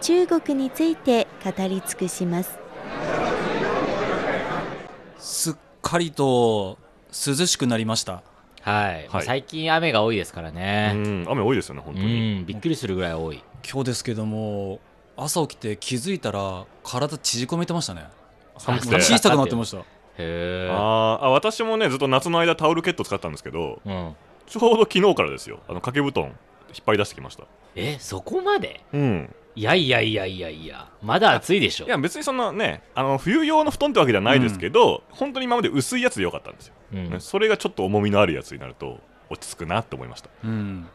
中国について語り尽くします。すっかりと涼しくなりました。はい、はい。最近雨が多いですからうねん。雨多いですよね本う当に、ん。びっくりするぐらい多い。今日ですけども朝起きて気づいたら体縮こめてましたね。寒くて。小さくなってました。へえあー。あ私もねずっと夏の間タオルケット使ったんですけどうん。ちょうど昨日からですよ。あの掛け布団引っ張り出してきました。えそこまで？うんいやいやいやいやいやまだ暑いでしょ。いや別にそんなねあの冬用の布団ってわけではないですけど、本当に今まで薄いやつでよかったんですよ、うん。ねそれがちょっと重みのあるやつになると落ち着くなって思いました。うん、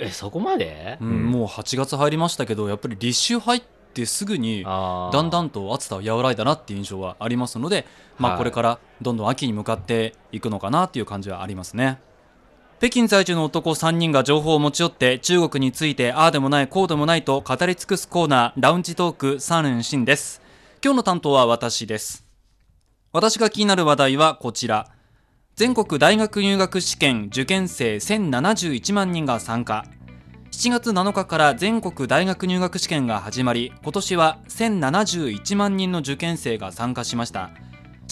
えそこまで？うんうん。もう8月入りましたけどやっぱり立秋入ってすぐにだんだんと暑さは和らいだなっていう印象はありますので、まあ、はい。これからどんどん秋に向かっていくのかなっていう感じはありますね北京在住の男3人が情報を持ち寄って中国についてああでもないこうでもないと語り尽くすコーナーラウンジトーク三連新です。今日の担当は私です。私が気になる話題はこちら。全国大学入学試験受験生1071万人が参加。7月7日から全国大学入学試験が始まり今年は1071万人の受験生が参加しました。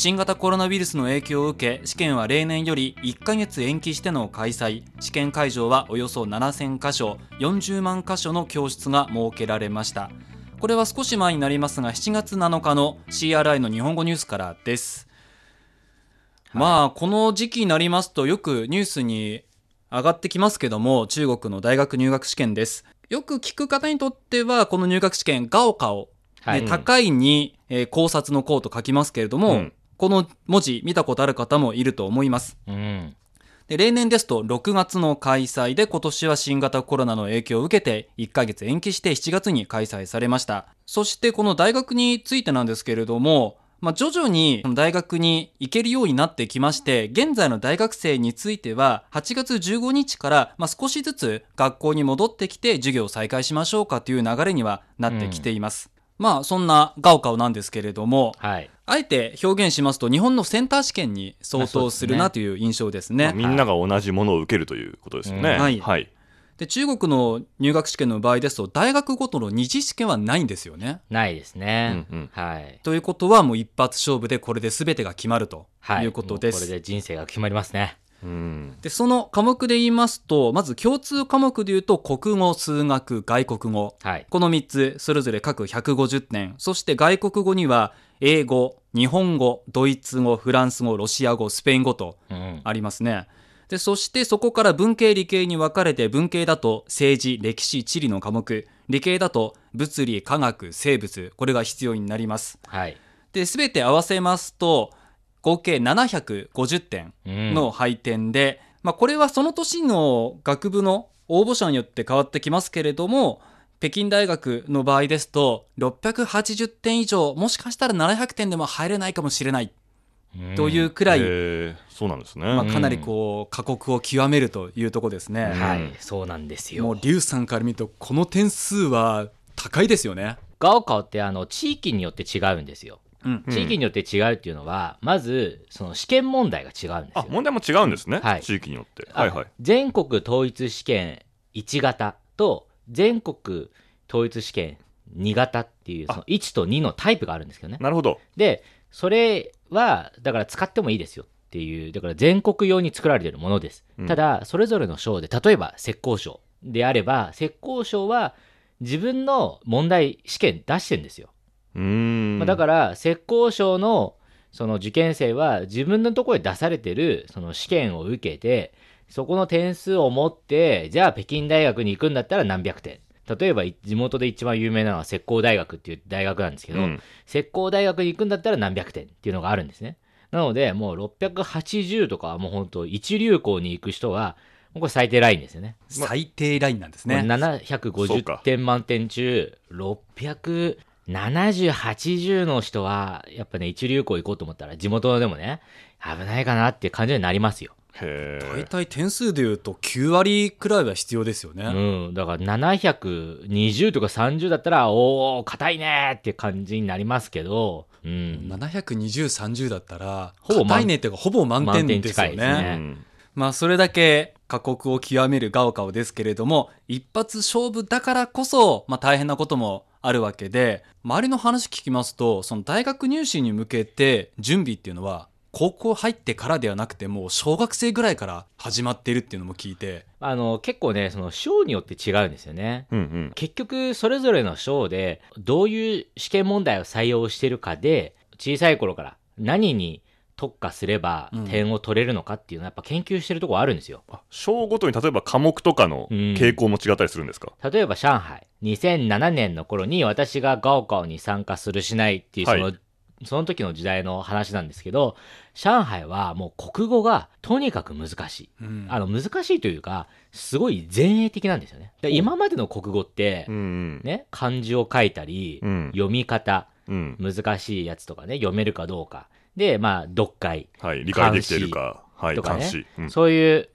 新型コロナウイルスの影響を受け試験は例年より1ヶ月延期しての開催。試験会場はおよそ7000箇所40万箇所の教室が設けられました。これは少し前になりますが7月7日の CRI の日本語ニュースからです。まあこの時期になりますとよくニュースに上がってきますけども中国の大学入学試験です。よく聞く方にとってはこの入学試験ガオカオ、はい。ね高いに、えー考察の考と書きますけれども、うんこの文字見たことある方もいると思います。うん。で例年ですと6月の開催で今年は新型コロナの影響を受けて1ヶ月延期して7月に開催されました。そしてこの大学についてなんですけれどもまあ、徐々に大学に行けるようになってきまして現在の大学生については8月15日からまあ少しずつ学校に戻ってきて授業を再開しましょうかという流れにはなってきています、まあそんなガオカオなんですけれどもはいあえて表現しますと日本のセンター試験に相当するなという印象ですね。まあみんなが同じものを受けるということですよね、うんはい。はい、で中国の入学試験の場合ですと大学ごとの二次試験はないんですよね。ないですね、うんうん。はい。ということはもう一発勝負でこれで全てが決まるとはいいうことです。もうこれで人生が決まりますねうん。でその科目で言いますとまず共通科目で言うと国語数学外国語。はい。この3つそれぞれ各150点。そして外国語には英語日本語ドイツ語フランス語ロシア語スペイン語とうん。ありますね。でそしてそこから文系理系に分かれて文系だと政治歴史地理の科目。理系だと物理科学生物。これが必要になります。はい。で全て合わせますと合計750点うん。の配点で、まあ、これはその年の学部の応募者によって変わってきますけれども北京大学の場合ですと680点以上もしかしたら700点でも入れないかもしれないというくらい、へーそうなんですね、まあ、かなりこう過酷を極めるというところですね。はい、うんそうなんですよ。もうリュウさんから見るとこの点数は高いですよね。ガオカオってあの地域によって違うんですよ地域によって違うっていうのは、まずその試験問題が違うんですよ。あ問題も違うんですね、はい。地域によって。あはいはい。全国統一試験1型と全国統一試験2型っていうその1と2のタイプがあるんですけどね。なるほど。でそれはだから使ってもいいですよっていうだから全国用に作られているものです、うん。ただそれぞれの賞で例えば浙江省であれば浙江省は自分の問題試験出してるんですよまあ、だから浙江省のその受験生は自分のところで出されてるその試験を受けてそこの点数を持ってじゃあ北京大学に行くんだったら何百点。例えばい地元で一番有名なのは浙江大学っていう大学なんですけど、うん。浙江大学に行くんだったら何百点っていうのがあるんですね。なのでもう680とかはもう本当一流校に行く人はもうこれ最低ラインですよね。最低ラインなんですね。もうそう750か。点満点中670 70、80の人は、やっぱね、一流校行こうと思ったら、地元でもね、危ないかなっていう感じになりますよ。へ大え体点数でいうと9割くらいは必要ですよね。うん。だから、720とか30だったら、おー、硬いねーって感じになりますけど、うん。720、30だったら、ほぼ満硬いねっていうか、ほぼ満点ですよ満点近いですね。ねうんまあ、それだけ過酷を極めるガオカオですけれども、一発勝負だからこそ、まあ、大変なこともあるわけで、周りの話聞きますと、その大学入試に向けて準備っていうのは、高校入ってからではなくて、もう小学生ぐらいから始まっているっていうのも聞いて、あの、結構ね、その、章によって違うんですよね。うんうん結局、それぞれの章で、どういう試験問題を採用してるかで、小さい頃から何に特化すればうん。点を取れるのかっていうのはやっぱ研究してるところあるんですよ。あ章ごとに例えば科目とかのうん。傾向も違ったりするんですか、例えば上海、2007年の頃に私がガオカオに参加するしないっていうその、はその時の時代の話なんですけど、上海はもう国語がとにかく難しい。うん。あの難しいというか、すごい前衛的なんですよね。で今までの国語ってうん、うん。ね、漢字を書いたり、うん。読み方、うん。難しいやつとかね、読めるかどうか。で、まあ、読解はい、理解できているかはいとかねうんそういう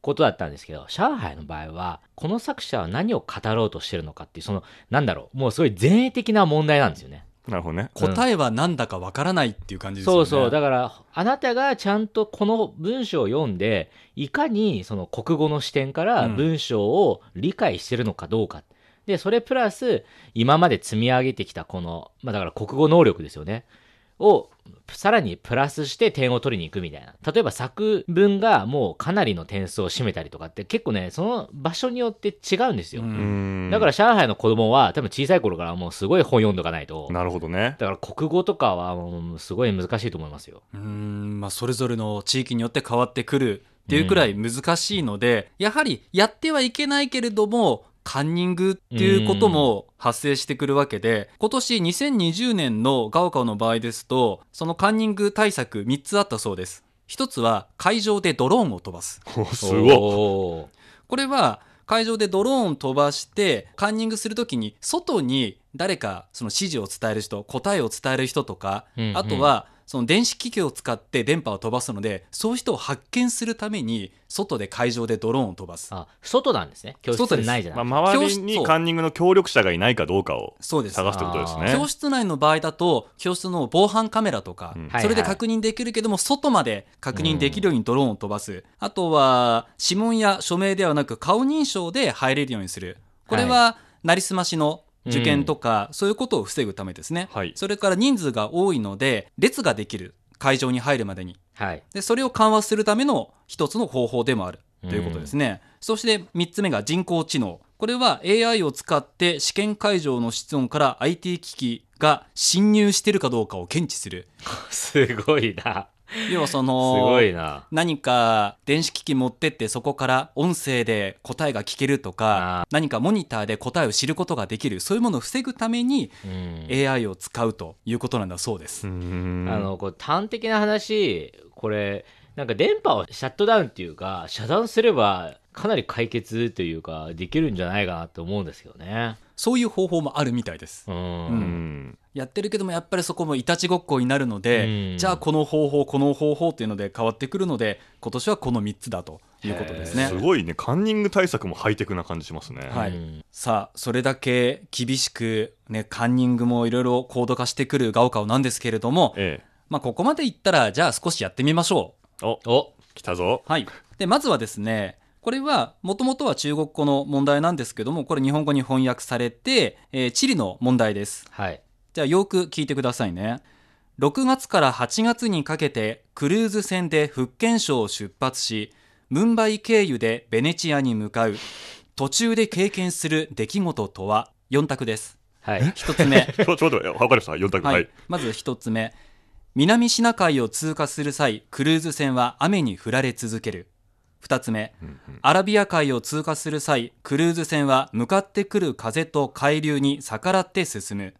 ことだったんですけど、上海の場合は、この作者は何を語ろうとしてるのかっていう、その、なんだろう、もうすごい前衛的な問題なんですよね。なるほどね答えは何だかわからないっていう感じですよね。そうそう。だから、あなたがちゃんとこの文章を読んで、いかにその国語の視点からうん文章を理解してるのかどうか。で、それプラス、今まで積み上げてきたこの、まあだから国語能力ですよね。を、さらにプラスして点を取りに行くみたいな。例えば作文がもうかなりの点数を占めたりとかって結構ね、その場所によって違うんですよ。ううんんだから上海の子供は多分小さい頃からもうすごい本読んどかないと。なるほどねだから国語とかはもうすごい難しいと思いますよ。うーんまあ、それぞれの地域によって変わってくるっていうくらい難しいので、やはりやってはいけないけれどもカンニングっていうことも発生してくるわけで今年2020年のガオカオの場合ですとそのカンニング対策3つあったそうです。一つは会場でドローンを飛ばす。おすごこれは会場でドローン飛ばしてカンニングするときに外に誰かその指示を伝える人答えを伝える人とか、あとはその電子機器を使って電波を飛ばすのでそういう人を発見するために外で会場でドローンを飛ばす。あ、外なんですね。教室にないじゃない。まあ、周りにカンニングの協力者がいないかどうかをそうです。探すってことですあね教室内の場合だと教室の防犯カメラとか、うんそれで確認できるけども外まで確認できるようにドローンを飛ばす、あとは指紋や署名ではなく顔認証で入れるようにする。これはなりすましの受験とか、そういうことを防ぐためですね、はい。それから人数が多いので列ができる会場に入るまでに。はい。でそれを緩和するための一つの方法でもある。ということですね、そして3つ目が人工知能。これは AI を使って試験会場の室温から IT 機器が侵入しているかどうかを検知する。すごいな。要はそすのごいな。何か電子機器持ってってそこから音声で答えが聞けるとか何かモニターで答えを知ることができるそういうものを防ぐためにうん。AI を使うということなんだそうです、うんあの、こう端的な話、これ、なんか電波をシャットダウンっていうか、遮断すれば、かなり解決というか、できるんじゃないかなと思うんですけどね。そういう方法もあるみたいです。うん。やってるけどもやっぱりそこもいたちごっこになるので、うん。じゃあこの方法この方法っていうので変わってくるので今年はこの3つだということですね。す。ごいね。カンニング対策もハイテクな感じしますね、はい。うん。さあそれだけ厳しく、ね、カンニングもいろいろ高度化してくるガオカオなんですけれども、えまあ、ここまでいったらじゃあ少しやってみましょえおお。来たぞ。う。はい、でまずはですねこれはもともとは中国語の問題なんですけどもこれ日本語に翻訳されて、えー地理の問題です。はい。じゃあよく聞いてくださいね。6月から8月にかけてクルーズ船で福建省を出発し、ムンバイ経由でベネチアに向かう。途中で経験する出来事とは4択です。はい。1つ目。ち ょちょっと待ってわかりました4択ははいい、まず1つ目。南シナ海を通過する際、クルーズ船は雨に降られ続ける。2つ目。アラビア海を通過する際、クルーズ船は向かってくる風と海流に逆らって進む。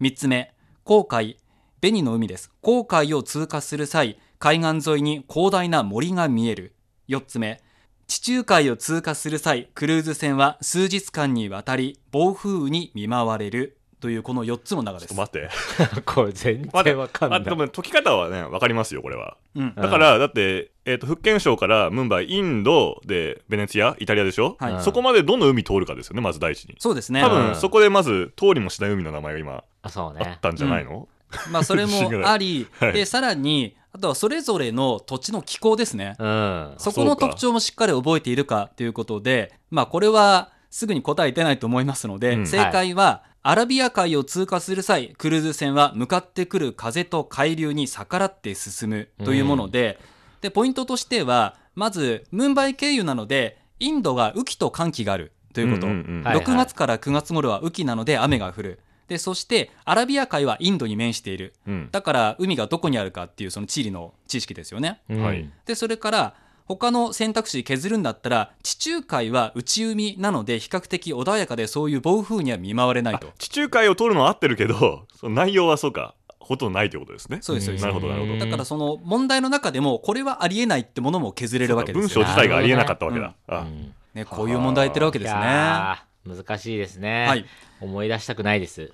3つ目、航海、紅の海です。航海を通過する際、海岸沿いに広大な森が見える。4つ目、地中海を通過する際、クルーズ船は数日間にわたり暴風雨に見舞われる。というこの4つの中です。待って。これ全然わかんないあでも解き方はね、わかりますよ、これは。うんだから、だって、えっ、と、福建省からムンバイ、インドで、ベネツィア、イタリアでしょ、はいそこまでどの海通るかですよね、まず第一に。そうですね。多分、うんそこでまず、通りもしない海の名前が今、あそうあねったんじゃないの、まあそれもあり、はいでさらにあとはそれぞれの土地の気候ですね。うんそこの特徴もしっかり覚えているかということで、まあこれはすぐに答え出ないと思いますので、うん正解は、アラビア海を通過する際、クルーズ船は向かってくる風と海流に逆らって進むというもので、で、ポイントとしては、まず、ムンバイ経由なので、インドが雨季と寒気があるということ。うんうんうんはい6月から9月頃は雨季なので雨が降る。で、そして、アラビア海はインドに面している。うん。だから、海がどこにあるかっていうその地理の知識ですよね。うんはいでそれから他の選択肢削るんだったら地中海は内海なので比較的穏やかでそういう暴風には見舞われないと。地中海を通るのは合ってるけど、その内容はそうか、ほとんどないということですね。そうですなるほど、なるほど。だからその問題の中でもこれはありえないってものも削れるわけです文章よ、自体がありえなかったわけだ。ね、こういう問題言ってるわけいですね難しいですね、はい。思い出したくないです。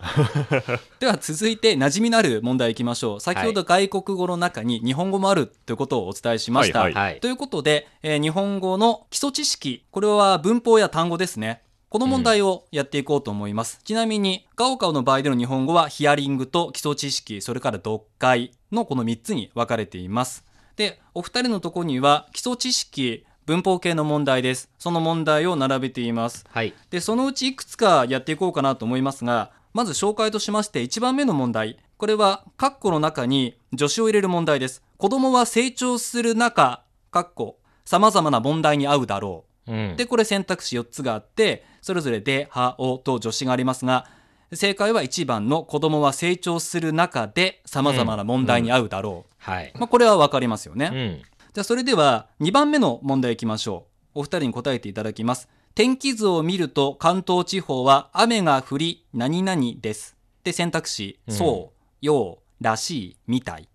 では続いて馴染みのある問題いきましょう。先ほど外国語の中に日本語もあるということをお伝えしました、はいはいということで、えー日本語の基礎知識。これは文法や単語ですね。この問題をやっていこうと思います、ちなみにガオカオの場合での日本語はヒアリングと基礎知識それから読解のこの3つに分かれています。でお二人のところには基礎知識文法系の問題です。その問題を並べています。はい。でそのうちいくつかやっていこうかなと思いますがまず紹介としまして1番目の問題。これは括弧の中に助詞を入れる問題です。子供は成長する中括弧さまざまな問題に合うだろう。ん。うでこれ選択肢4つがあってそれぞれで「は」「お」と助詞がありますが正解は1番の子供は成長する中でさまざまな問題に合うだろはい、う、まあ、これは分かりますよね、うんじゃあそれでは2番目の問題いきましょう。お二人に答えていただきます。天気図を見ると関東地方は雨が降り何々です。で選択肢、うんそう、よう、らしい、みたい。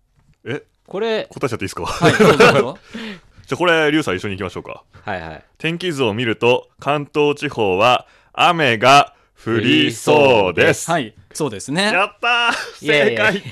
え、これ答えちゃっていいですか？はい、どうぞどうぞ。じゃあこれ、リュウさん一緒に行きましょうか。はいはい天気図を見ると、関東地方は雨が降りそうです。はい、そうですね。やった正解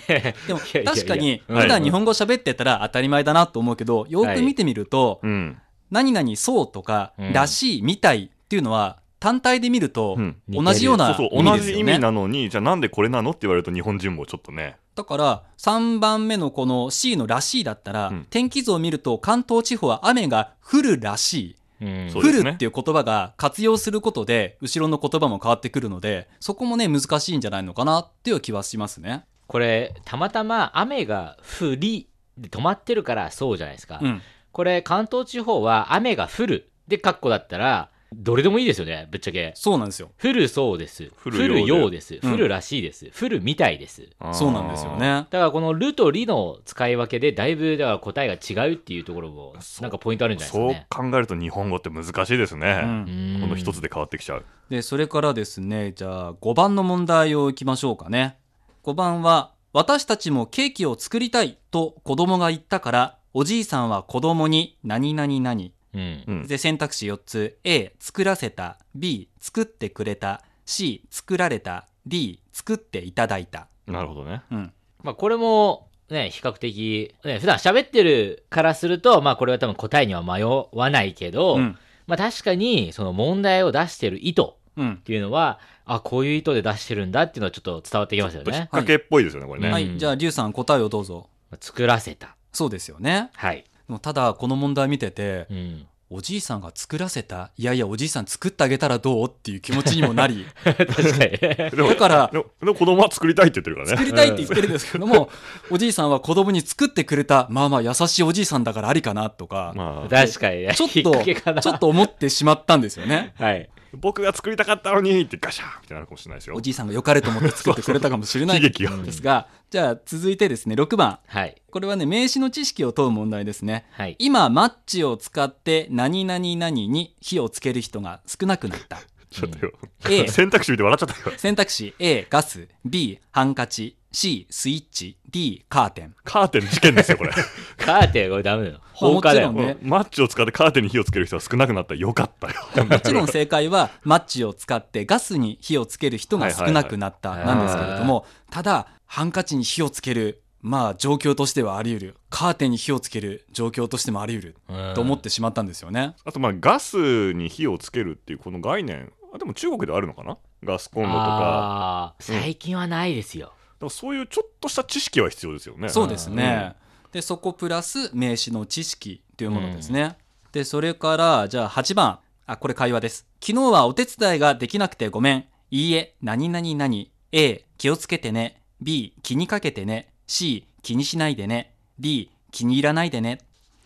でも確かにうん普段日本語喋ってたら当たり前だなと思うけど、よーく見てみると、うん。何々そうとか、うんらしい、みたいっていうのは単体で見るとうん同じようなそうそう、意味ですよね。同じ意味なのに、じゃあなんでこれなのって言われると日本人もちょっとね。だから3番目のこの C の「らしい」だったら、うん天気図を見ると関東地方は雨が降るらしい、うん。降るっていう言葉が活用することで後ろの言葉も変わってくるのでそこもね難しいんじゃないのかなっていう気はしますね。これたまたま雨が降りで止まってるからそうじゃないですか、うん、これ関東地方は雨が降る。でカッコだったらどれでもいいですよねぶっちゃけそうなんですよ。降るそうです降降るようでるようですうん降るらしいです、降るみたいですそうなんですよ。ね。だからこの「る」と「り」の使い分けでだいぶだから答えが違うっていうところもそうなんかポイントあるんじゃないそうですかね。考えると日本語って難しいですうね。んこの一つで変わってきちゃう。でそれからですねじゃあ5番の問題をいきましょうかね5番は「私たちもケーキを作りたい」と子供が言ったからおじいさんは子供に何々何うんうん。で選択肢4つ A 作らせた B 作ってくれた C 作られた D 作っていただいた、なるほどね。うん、まあこれもね比較的、ね、普段喋ってるからするとまあこれは多分答えには迷わないけど、うんまあ確かにその問題を出してる意図うんっていうのはあこういう意図で出してるんだっていうのはちょっと伝わってきますよ引っね。掛けっぽいですよね、これね。はいじゃあリュウさん答えをどうぞ作らせた。そうですよねはい。でもただこの問題見ててうん。おじいさんが作らせたいやいやおじいさん作ってあげたらどうっていう気持ちにもなり 確かに。だからでもでも子供は作りたいって言ってるからね。作りたいって言ってるんですけども、おじいさんは子供に作ってくれたまあまあ優しいおじいさんだからありかなとか、まあ、確かにね。ちょっとちょっと思ってしまったんですよね。はい。僕が作りたかったのにってガシャーってなるかもしれないですよお。じいさんが良かれと思って作ってくれたかもしれない悲劇がですが、じゃあ続いてですね、6番。はい。これはね、名詞の知識を問う問題ですね。はい。今、マッチを使って何々何に火をつける人が少なくなった。ちょっとよ。A 選択肢見て笑っちゃったよ。選択肢 A、ガス、B、ハンカチ、C スイッチ D カーテン。カーテン事件ですよこれ。カーテンこれダメだよ。放火だよ。もちろんね。マッチを使ってカーテンに火をつける人が少なくなった。らよかったよ。もちろん正解はマッチを使ってガスに火をつける人が少なくなったなんですけれどもただハンカチに火をつけるまあ状況としてはあり得る。カーテンに火をつける状況としてもあり得るうん。と思ってしまったんですよね。あとまあガスに火をつけるっていうこの概念あでも中国ではあるのかな？ガスコンロとか。最近はないですよ、だからそういうちょっとした知識は必要ですよね。そうですね。でそこプラス名詞の知識というものですね。でそれからじゃあ8番。あこれ会話です。昨日はお手伝いができなくてごめん。いいえ何々何 A 気をつけてね。B 気にかけてね。C 気にしないでね。D 気に入らないでね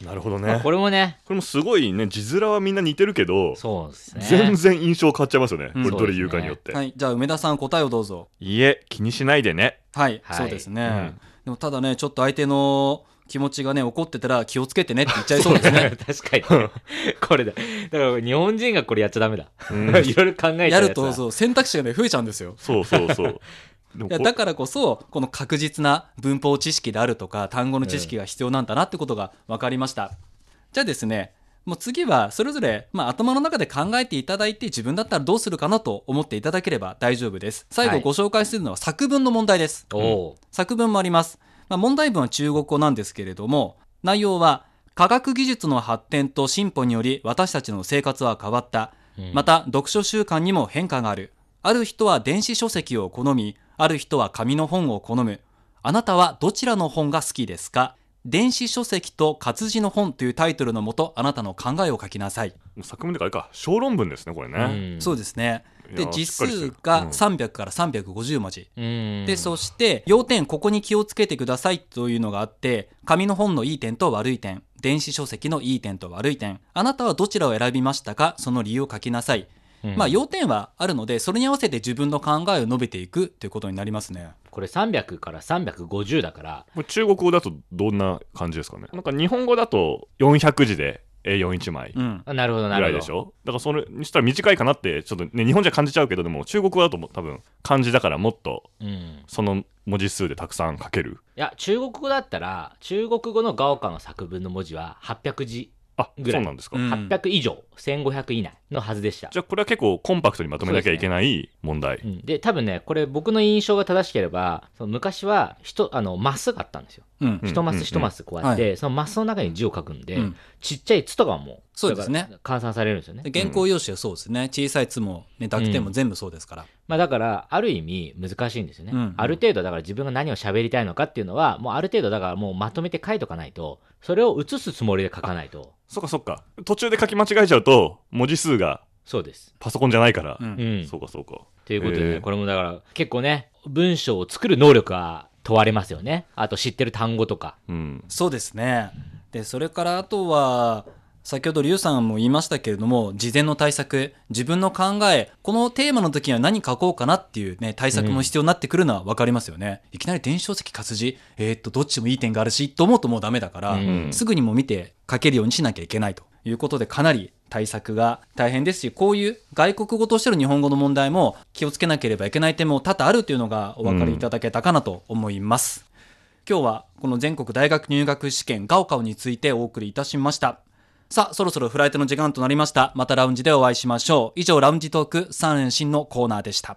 なるほどね。まあこれもね。これもすごいね字面はみんな似てるけど、そうですね。全然印象変わっちゃいますよね、うん。これどれ言うかによって、はい。じゃあ梅田さん答えをどうぞ。いいえ気にしないでね。はい、はい。そうですね、うん。でもただねちょっと相手の気持ちがね怒ってたら気をつけてねって言っちゃいそうですね。確かに。ね これだ。だから日本人がこれやっちゃダメだ、うん。いろいろ考えちゃうやつだ。やるとそう選択肢がね増えちゃうんですよ。そうそうそういやだからこそこの確実な文法知識であるとか単語の知識が必要なんだなってことが分かりました、じゃあですねもう次はそれぞれ、まあ、頭の中で考えていただいて自分だったらどうするかなと思っていただければ大丈夫です。最はい。後ご紹介するのは作文の問題です、おお作文もあります、まあ、問題文は中国語なんですけれども内容は科学技術の発展と進歩により私たちの生活は変わった。うん。また読書習慣にも変化がある。ある人は電子書籍を好みある人は紙の本を好む。あなたはどちらの本が好きですか？電子書籍と活字の本というタイトルのもとあなたの考えを書きなさい、作文でかあれか小論文ですねこれね、うん。そうですね。でいや実数がうん。300から350文字、うん。でそして要点ここに気をつけてくださいというのがあって紙の本のいい点と悪い点。電子書籍のいい点と悪い点。あなたはどちらを選びましたか？その理由を書きなさい、うん。まあ要点はあるのでそれに合わせて自分の考えを述べていくということになりますね。これ300から350だから。中国語だとどんな感じですかね？なんか日本語だと400字で A41 枚うん。あなるほどぐなるほど。らいでしょ？だからそれにしたら短いかなってちょっとね日本じゃ感じちゃうけどでも中国語だと多分漢字だからもっとうん、いその文字数でたくさん書ける。や中国語だったら中国語のガオカの作文の文字は800字あぐらい。うそなんですか、うん。800以上1500以内のはずでした。じゃあこれは結構コンパクトにまとめなきゃいけない問題、うん。で多分ねこれ僕の印象が正しければその昔は人あのマスがあったんですよ。うん。うん一マス一マスこうやって、はそのマスの中に字を書くんで、うん。ちっちゃい「つ」とかもそうですね。だから換算されるんですよね。で原稿用紙はそうですね。小さい「つ」も、ね、濁点も全部そうですから、まあ、だからある意味難しいんですよね、うんある程度だから自分が何を喋りたいのかっていうのはもうある程度だからもうまとめて書いとかないとそれを写すつもりで書かないと。そっかそっか。途中で書き間違えちゃうと文字数がそうです、パソコンじゃないから、うん。うん、そうかそうか。ということでね、これもだから結構ね文章を作る能力が問われますよね。あと知ってる単語とか。うん。そうですね。でそれからあとは先ほどリュウさんも言いましたけれども事前の対策自分の考えこのテーマの時には何書こうかなっていうね対策も必要になってくるのは分かりますよね、いきなり電子書籍活字えーっとどっちもいい点があるしと思うともうダメだから、うん。すぐにも見て書けるようにしなきゃいけないということでかなり対策が大変ですしこういう外国語としての日本語の問題も気をつけなければいけない点も多々あるというのがお分かりいただけたかなと思います、今日はこの全国大学入学試験ガオカオについてお送りいたしましたさあそろそろフライトの時間となりました。またラウンジでお会いしましょう。以上ラウンジトーク3連新のコーナーでした。